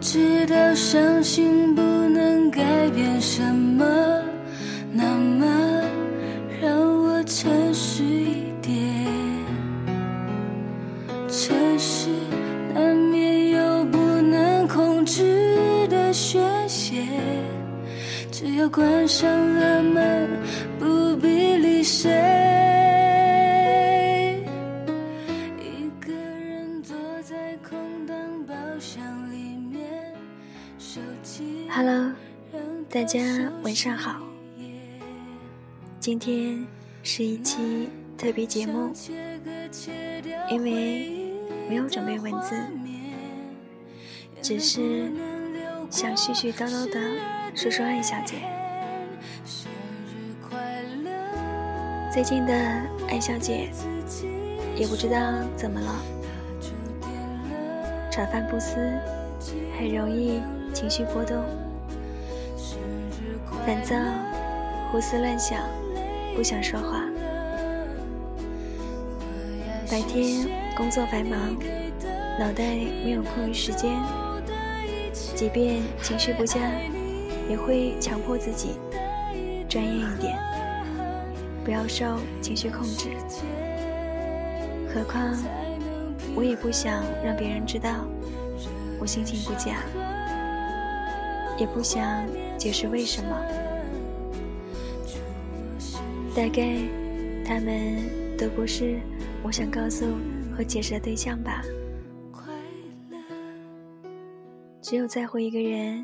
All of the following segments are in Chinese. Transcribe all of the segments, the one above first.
知道伤心不能改变什么，那么让我诚实一点。城市难免有不能控制的宣泄，只要关上了门，不必理谁。大家晚上好。今天是一期特别节目，因为没有准备文字，只是想絮絮叨叨的说说艾小姐。最近的艾小姐也不知道怎么了，茶饭不思，很容易情绪波动。烦躁，胡思乱想，不想说话。白天工作繁忙，脑袋没有空余时间。即便情绪不佳，也会强迫自己专业一点，不要受情绪控制。何况，我也不想让别人知道我心情不佳，也不想解释为什么。大概他们都不是我想告诉和解释的对象吧。只有在乎一个人，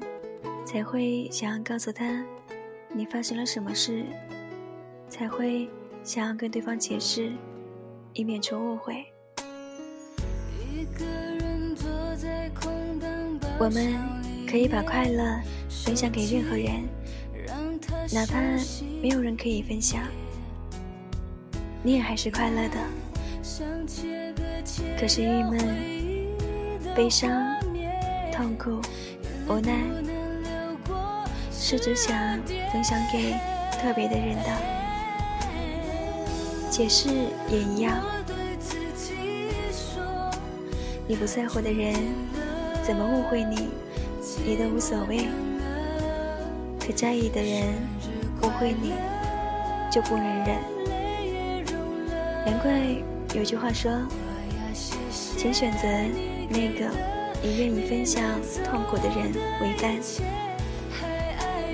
才会想要告诉他你发生了什么事，才会想要跟对方解释，以免出误会。我们可以把快乐分享给任何人，哪怕没有人可以分享，你也还是快乐的。可是郁闷、悲伤、痛苦、无奈，是只想分享给特别的人的。解释也一样，你不在乎的人。怎么误会你，你都无所谓。可在意的人误会你，就不能忍。难怪有句话说：“请选择那个你愿意分享痛苦的人为伴。”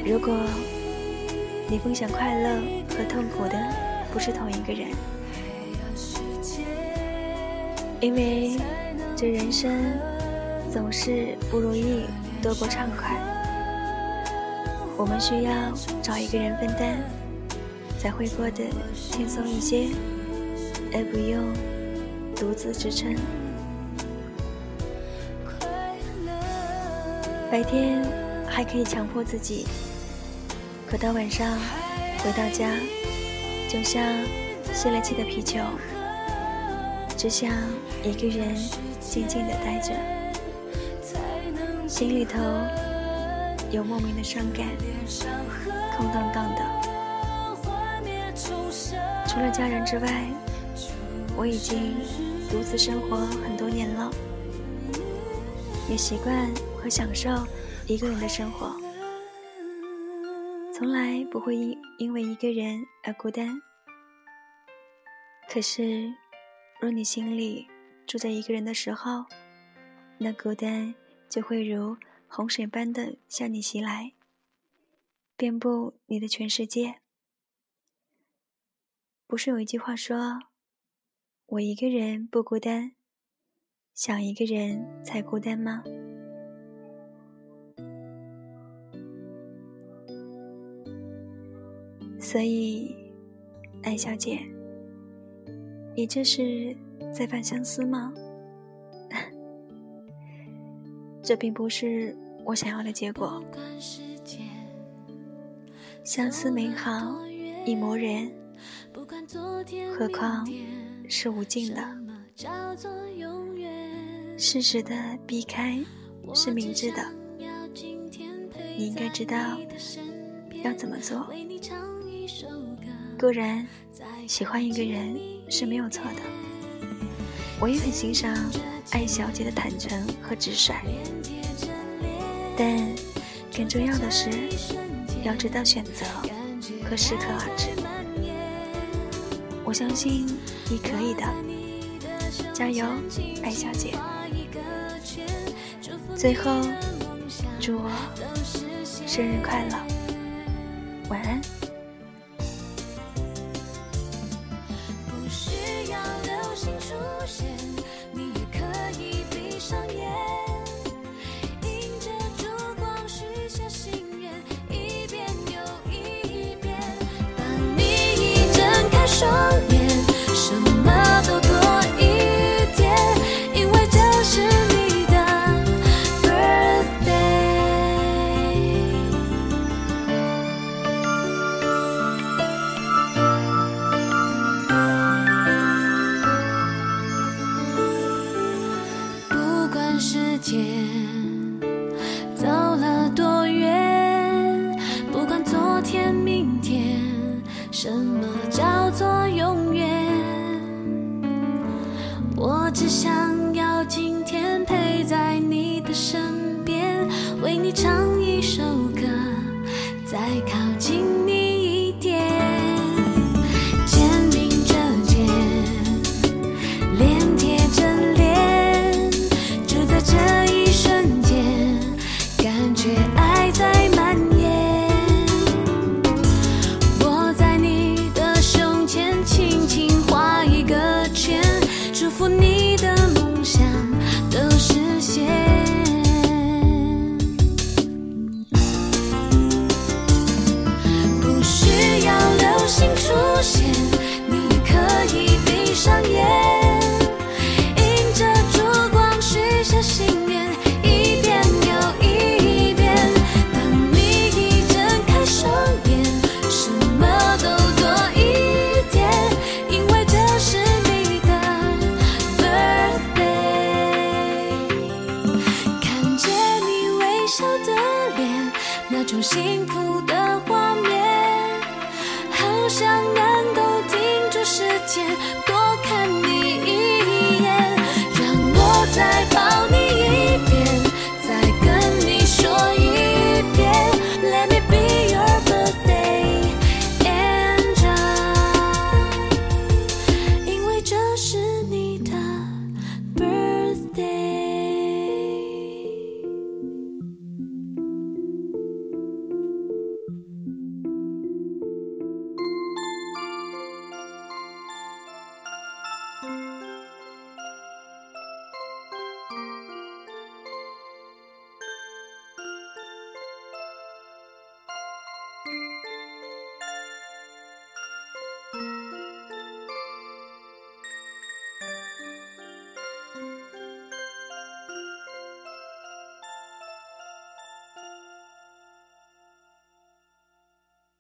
如果你分享快乐和痛苦的不是同一个人，因为这人生。总是不如意多过畅快，我们需要找一个人分担，才会过得轻松一些，而不用独自支撑。白天还可以强迫自己，可到晚上回到家，就像泄了气的皮球，只想一个人静静的待着。心里头有莫名的伤感，空荡荡的。除了家人之外，我已经独自生活很多年了，也习惯和享受一个人的生活，从来不会因因为一个人而孤单。可是，若你心里住在一个人的时候，那孤单。就会如洪水般的向你袭来，遍布你的全世界。不是有一句话说：“我一个人不孤单，想一个人才孤单吗？”所以，艾小姐，你这是在犯相思吗？这并不是我想要的结果。相思美好亦磨人，何况是无尽的。适时的避开是明智的，你应该知道要怎么做。固然喜欢一个人是没有错的，我也很欣赏。艾小姐的坦诚和直率，但更重要的是，要知道选择和适可而止。我相信你可以的，加油，艾小姐！最后，祝我生日快乐，晚安。双眼什么都多一点因为这是你的 birthday 不管时间走了多远不管昨天明天什么？唱一首歌，再靠笑的脸，那种幸福的画面，好想能够停住时间，多看你。